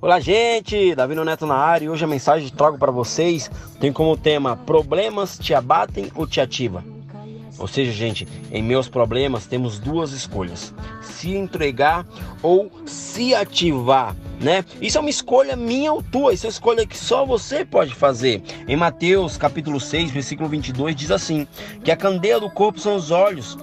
Olá, gente! Davi Neto na área e hoje a mensagem que trago para vocês tem como tema: Problemas te abatem ou te ativa? Ou seja, gente, em meus problemas temos duas escolhas: se entregar ou se ativar, né? Isso é uma escolha minha ou tua, isso é uma escolha que só você pode fazer. Em Mateus, capítulo 6, versículo 22 diz assim: que a candeia do corpo são os olhos.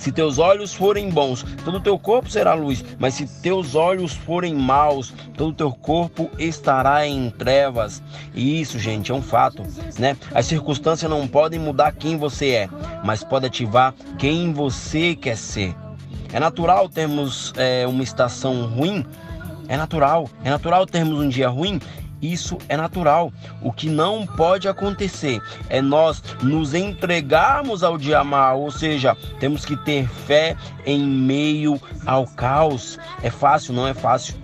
Se teus olhos forem bons, todo o teu corpo será luz, mas se teus olhos forem maus, todo o teu corpo estará em trevas. E isso, gente, é um fato, né? As circunstâncias não podem mudar quem você é, mas pode ativar quem você quer ser. É natural termos é, uma estação ruim, é natural. É natural termos um dia ruim isso é natural. O que não pode acontecer é nós nos entregarmos ao dia mal, ou seja, temos que ter fé em meio ao caos. É fácil, não é fácil.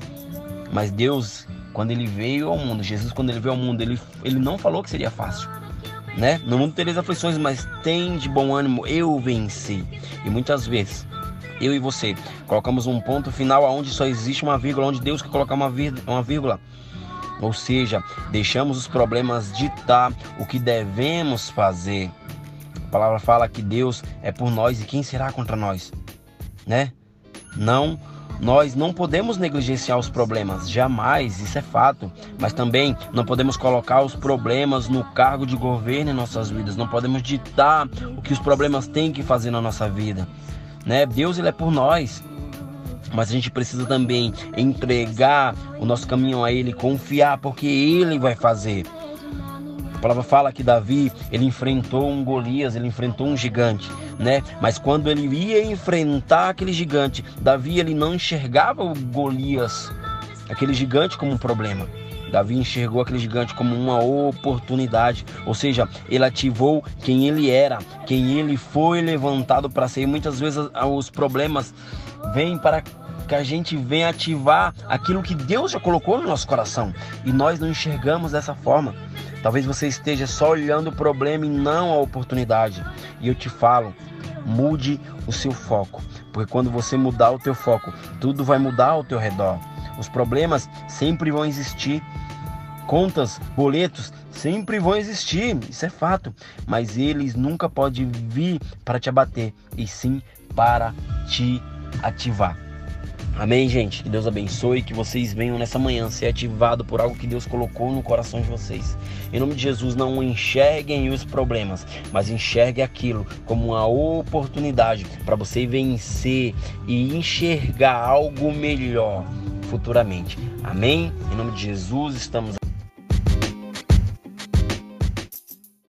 Mas Deus, quando ele veio ao mundo, Jesus, quando ele veio ao mundo, ele, ele não falou que seria fácil. Né? No mundo tereis aflições, mas tem de bom ânimo, eu venci. E muitas vezes eu e você colocamos um ponto final aonde só existe uma vírgula, onde Deus quer colocar uma vírgula. Ou seja, deixamos os problemas ditar o que devemos fazer. A palavra fala que Deus é por nós e quem será contra nós, né? Não, nós não podemos negligenciar os problemas, jamais, isso é fato. Mas também não podemos colocar os problemas no cargo de governo em nossas vidas. Não podemos ditar o que os problemas têm que fazer na nossa vida, né? Deus ele é por nós mas a gente precisa também entregar o nosso caminho a Ele, confiar, porque Ele vai fazer. A palavra fala que Davi, ele enfrentou um Golias, ele enfrentou um gigante, né? Mas quando ele ia enfrentar aquele gigante, Davi ele não enxergava o Golias, aquele gigante como um problema. Davi enxergou aquele gigante como uma oportunidade, ou seja, ele ativou quem ele era, quem ele foi levantado para ser. E muitas vezes os problemas vêm para que a gente venha ativar aquilo que Deus já colocou no nosso coração e nós não enxergamos dessa forma. Talvez você esteja só olhando o problema e não a oportunidade. E eu te falo, mude o seu foco, porque quando você mudar o teu foco, tudo vai mudar ao teu redor. Os problemas sempre vão existir. Contas, boletos sempre vão existir, isso é fato, mas eles nunca podem vir para te abater, e sim para te ativar. Amém, gente? Que Deus abençoe, que vocês venham nessa manhã ser ativados por algo que Deus colocou no coração de vocês. Em nome de Jesus, não enxerguem os problemas, mas enxerguem aquilo como uma oportunidade para você vencer e enxergar algo melhor futuramente. Amém? Em nome de Jesus, estamos